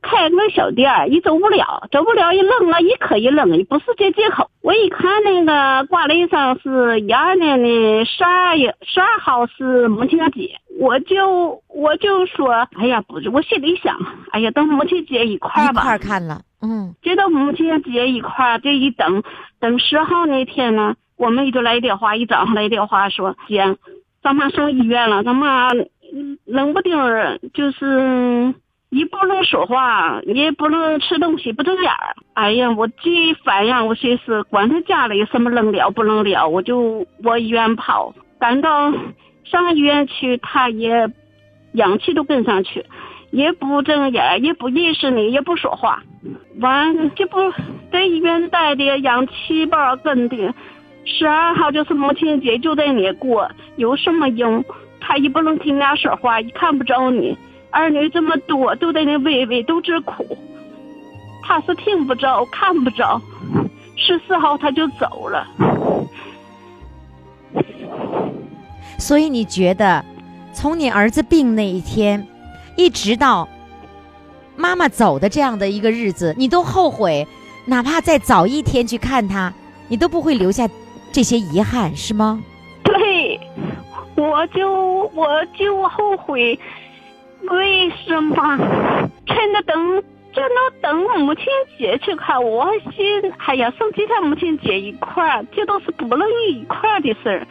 Speaker 8: 开个小店儿，一走不了，走不了一愣了，一可一扔，不是这借口。我一看那个挂历上是一二年的十二月十二号是母亲节，我就我就说，哎呀，不是，我心里想，哎呀，等母亲节一块儿吧，
Speaker 3: 一块儿看了，嗯
Speaker 8: 这到母亲节一块儿，这一等等十号那天呢，我妹就来电话，一早上来电话说，姐，咱妈上医院了，咱妈嗯冷不丁儿就是一不能说话，也不能吃东西，不睁眼儿。哎呀，我这反应，我寻思，管他家里什么能了不能了，我就往医院跑，赶到上医院去，他也氧气都跟上去。也不睁眼，也不认识你，也不说话。完，这不在医院待的，氧气包跟的。十二号就是母亲节，就在你过，有什么用？他也不能听俩说话，也看不着你。儿女这么多，都在那喂喂，都直哭。他是听不着，看不着。十四号他就走了。
Speaker 3: 所以你觉得，从你儿子病那一天，一直到妈妈走的这样的一个日子，你都后悔，哪怕再早一天去看他，你都不会留下这些遗憾，是吗？
Speaker 8: 对，我就我就后悔，为什么？趁着等趁着等我母亲节去看，我心哎呀，送几天母亲节一块儿，这都是不乐意一块儿的事儿。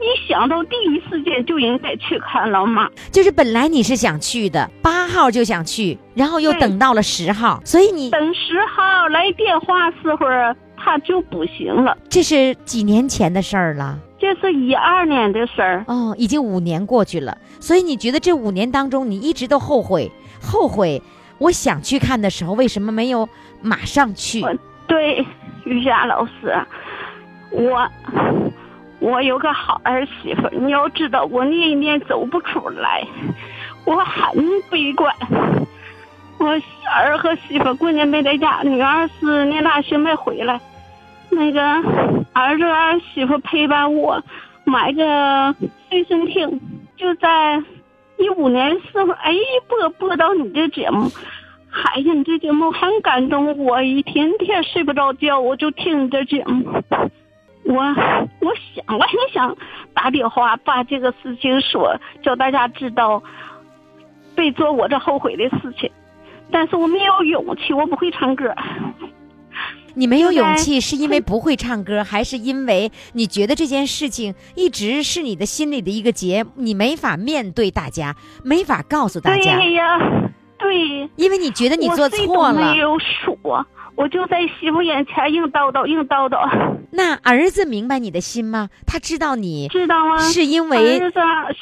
Speaker 8: 一想到第一时间就应该去看老妈，
Speaker 3: 就是本来你是想去的，八号就想去，然后又等到了十号，所以你
Speaker 8: 等十号来电话时候，他就不行了。
Speaker 3: 这是几年前的事儿了。
Speaker 8: 这是一二年的事儿，
Speaker 3: 哦，已经五年过去了，所以你觉得这五年当中，你一直都后悔，后悔，我想去看的时候，为什么没有马上去？
Speaker 8: 对于霞老师，我我有个好儿媳妇，你要知道，我那一年走不出来，我很悲观。我儿和媳妇过年没在家，女儿是念大学没回来。那个儿子儿媳妇陪伴我，买个随身听，就在一五年时候，哎，播播到你这节目，哎呀，你这节目很感动我，一天天睡不着觉，我就听你这节目。我我想我很想打电话把这个事情说，叫大家知道，别做我这后悔的事情。但是我没有勇气，我不会唱歌。
Speaker 3: 你没有勇气，是因为不会唱歌，还是因为你觉得这件事情一直是你的心里的一个结，你没法面对大家，没法告诉大家，
Speaker 8: 对呀，对，
Speaker 3: 因为你觉得你做错了
Speaker 8: 没。有说，我就在媳妇眼前硬叨叨，硬叨叨，
Speaker 3: 那儿子明白你的心吗？他知道你
Speaker 8: 知道吗？
Speaker 3: 是因为
Speaker 8: 儿子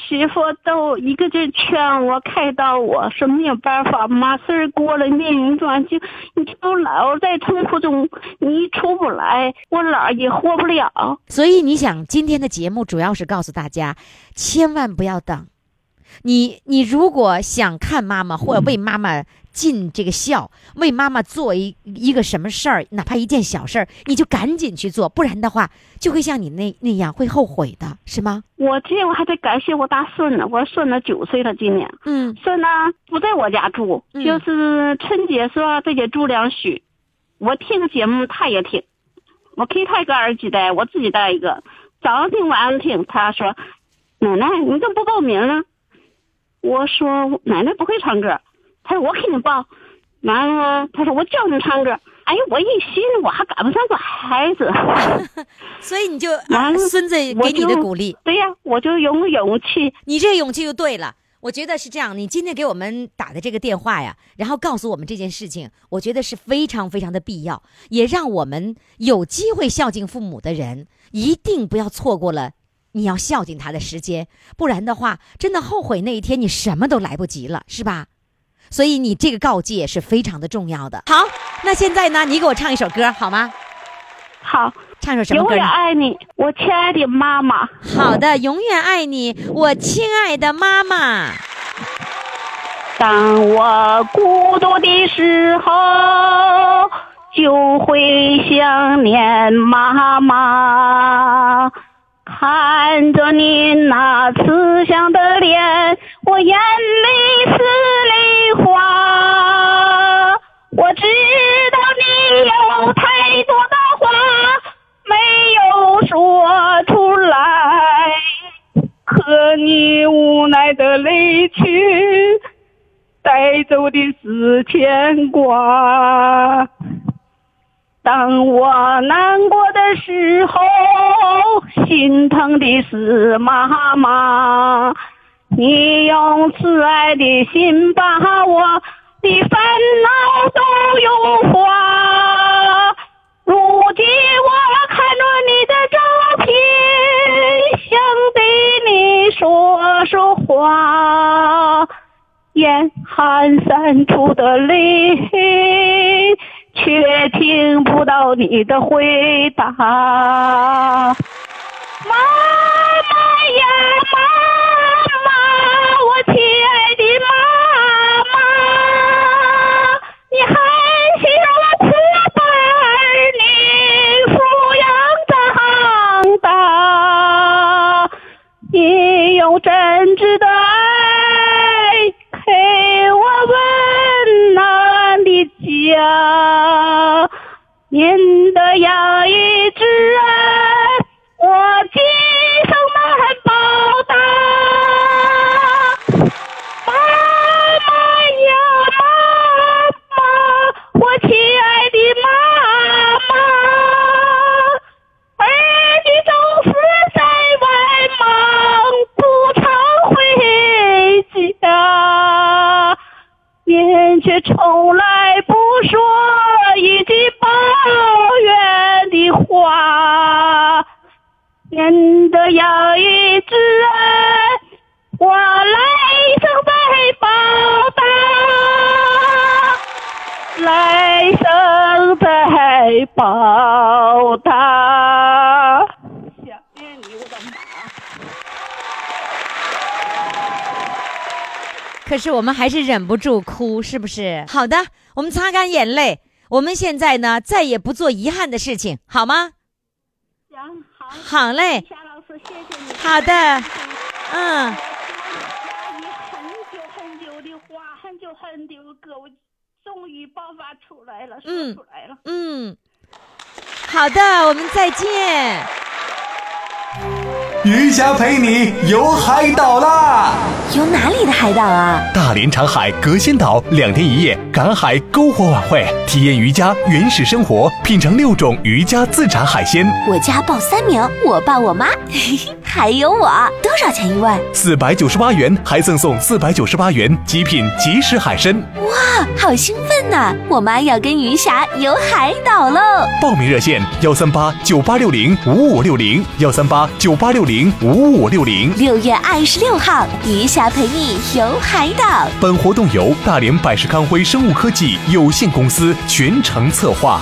Speaker 8: 媳妇都一个劲劝我、开导我，说没有办法，嘛事儿过了，命运转就你就老在痛苦中，你出不来，我姥儿也活不了。
Speaker 3: 所以你想，今天的节目主要是告诉大家，千万不要等。你你如果想看妈妈，或者为妈妈尽这个孝，为妈妈做一一个什么事儿，哪怕一件小事儿，你就赶紧去做，不然的话，就会像你那那样会后悔的，是吗？
Speaker 8: 我这我还得感谢我大孙子，我孙子九岁了，今年。
Speaker 3: 嗯
Speaker 8: 孙子不在我家住，
Speaker 3: 嗯
Speaker 8: 就是春节时候在家住两宿。我听节目，他也听。我给他一个耳机戴，我自己戴一个。早上听，晚上听。他说：“奶奶，你怎么不报名呢？”我说：“奶奶不会唱歌。”他说：“我给你报。”完了，他说：“我教你唱歌。”哎呀，我一心，我还赶不上个孩子。(laughs)
Speaker 3: 所以你就孙子给你的鼓励，
Speaker 8: 对呀，我就有勇气。
Speaker 3: 你这勇气就对了。我觉得是这样，你今天给我们打的这个电话呀，然后告诉我们这件事情，我觉得是非常非常的必要，也让我们有机会孝敬父母的人，一定不要错过了你要孝敬他的时间，不然的话，真的后悔那一天你什么都来不及了，是吧？所以你这个告诫是非常的重要的。好，那现在呢，你给我唱一首歌好吗？
Speaker 8: 好，
Speaker 3: 唱首什么歌
Speaker 8: 永远？爱你，我亲爱的妈妈。
Speaker 3: 好的，永远爱你，我亲爱的妈妈。
Speaker 8: 当我孤独的时候，就会想念妈妈。看着你那慈祥的脸，我眼里是泪花。我知道你有太多的话没有说出来。可你无奈的离去，带走的是牵挂。当我难过的时候，心疼的是妈妈。你用慈爱的心把我的烦恼都融化。如今我看着你的照片，想对你说说话，眼含散出的泪，却听不到你的回答。妈妈呀，妈妈，我亲爱的妈妈，你还是我慈把儿女抚养长大，你用真挚的爱家。您的养育之恩，我今生难您却从来不说一句抱怨的话。您的养育之恩，我来生再报答，来生再报答。想念你，我的妈。
Speaker 3: 可是我们还是忍不住哭，是不是？好的，我们擦干眼泪。我们现在呢，再也不做遗憾的事情，好吗？
Speaker 8: 行，好，
Speaker 3: 好嘞，
Speaker 8: 夏老师，谢谢你。
Speaker 3: 好的，嗯，
Speaker 8: 压抑很久很久的话，很久很久的歌，我终于爆发出来了，说
Speaker 3: 嗯
Speaker 8: 出来了。
Speaker 3: 嗯，好的，我们再见。
Speaker 4: 余霞陪你游海岛啦！
Speaker 2: 游哪里的海岛啊？
Speaker 4: 大连长海隔仙岛两天一夜赶海篝火晚会，体验渔家原始生活，品尝六种渔家自产海鲜，
Speaker 2: 我家报三名，我爸、我妈，嘿嘿，还有我。多少钱一位？
Speaker 4: 四百九十八元还赠送四百九十八元极品即食海参。
Speaker 2: 哇，好兴奋呐、我妈要跟鱼霞游海岛喽！
Speaker 4: 报名热线：幺三八九八六零五五六零，幺三八九八六零五五六零。
Speaker 2: 六月二十六号，余霞陪你游海岛。
Speaker 4: 本活动由大连百世康辉生物科技有限公司全程策划。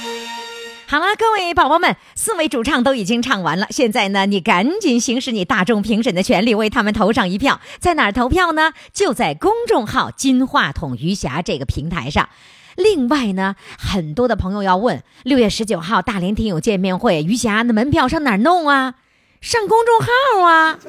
Speaker 3: 好了，各位宝宝们，四位主唱都已经唱完了，现在呢，你赶紧行使你大众评审的权利，为他们投上一票。在哪儿投票呢？就在公众号“金话筒余霞”这个平台上。另外呢，很多的朋友要问，六月十九号大连听友见面会，余霞的门票上哪儿弄啊？上公众号啊！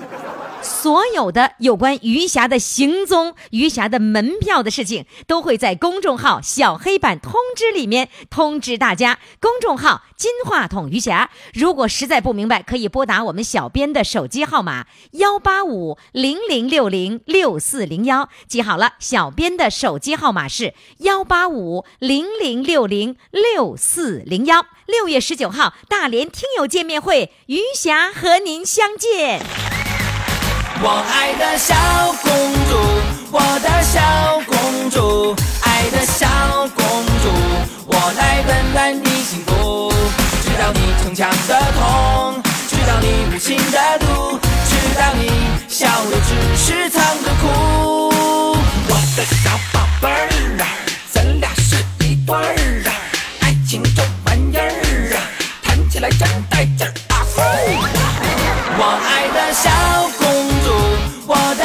Speaker 3: 所有的有关余霞的行踪、余霞的门票的事情，都会在公众号“小黑板通知”里面通知大家。公众号“金话筒余霞”，如果实在不明白，可以拨打我们小编的手机号码幺八五零零六零六四零幺。记好了，小编的手机号码是幺八五零零六零六四零幺。六月十九号大连听友见面会，余霞和您相见。
Speaker 9: 我爱的小公主，我的小公主，爱的小公主，我来温暖你幸福。知道你逞强的痛，知道你无情的毒，知道你笑的只是藏着哭。我的小宝贝儿啊，咱俩是一对儿啊，爱情中。来真带劲儿啊！我爱的小公主，我的。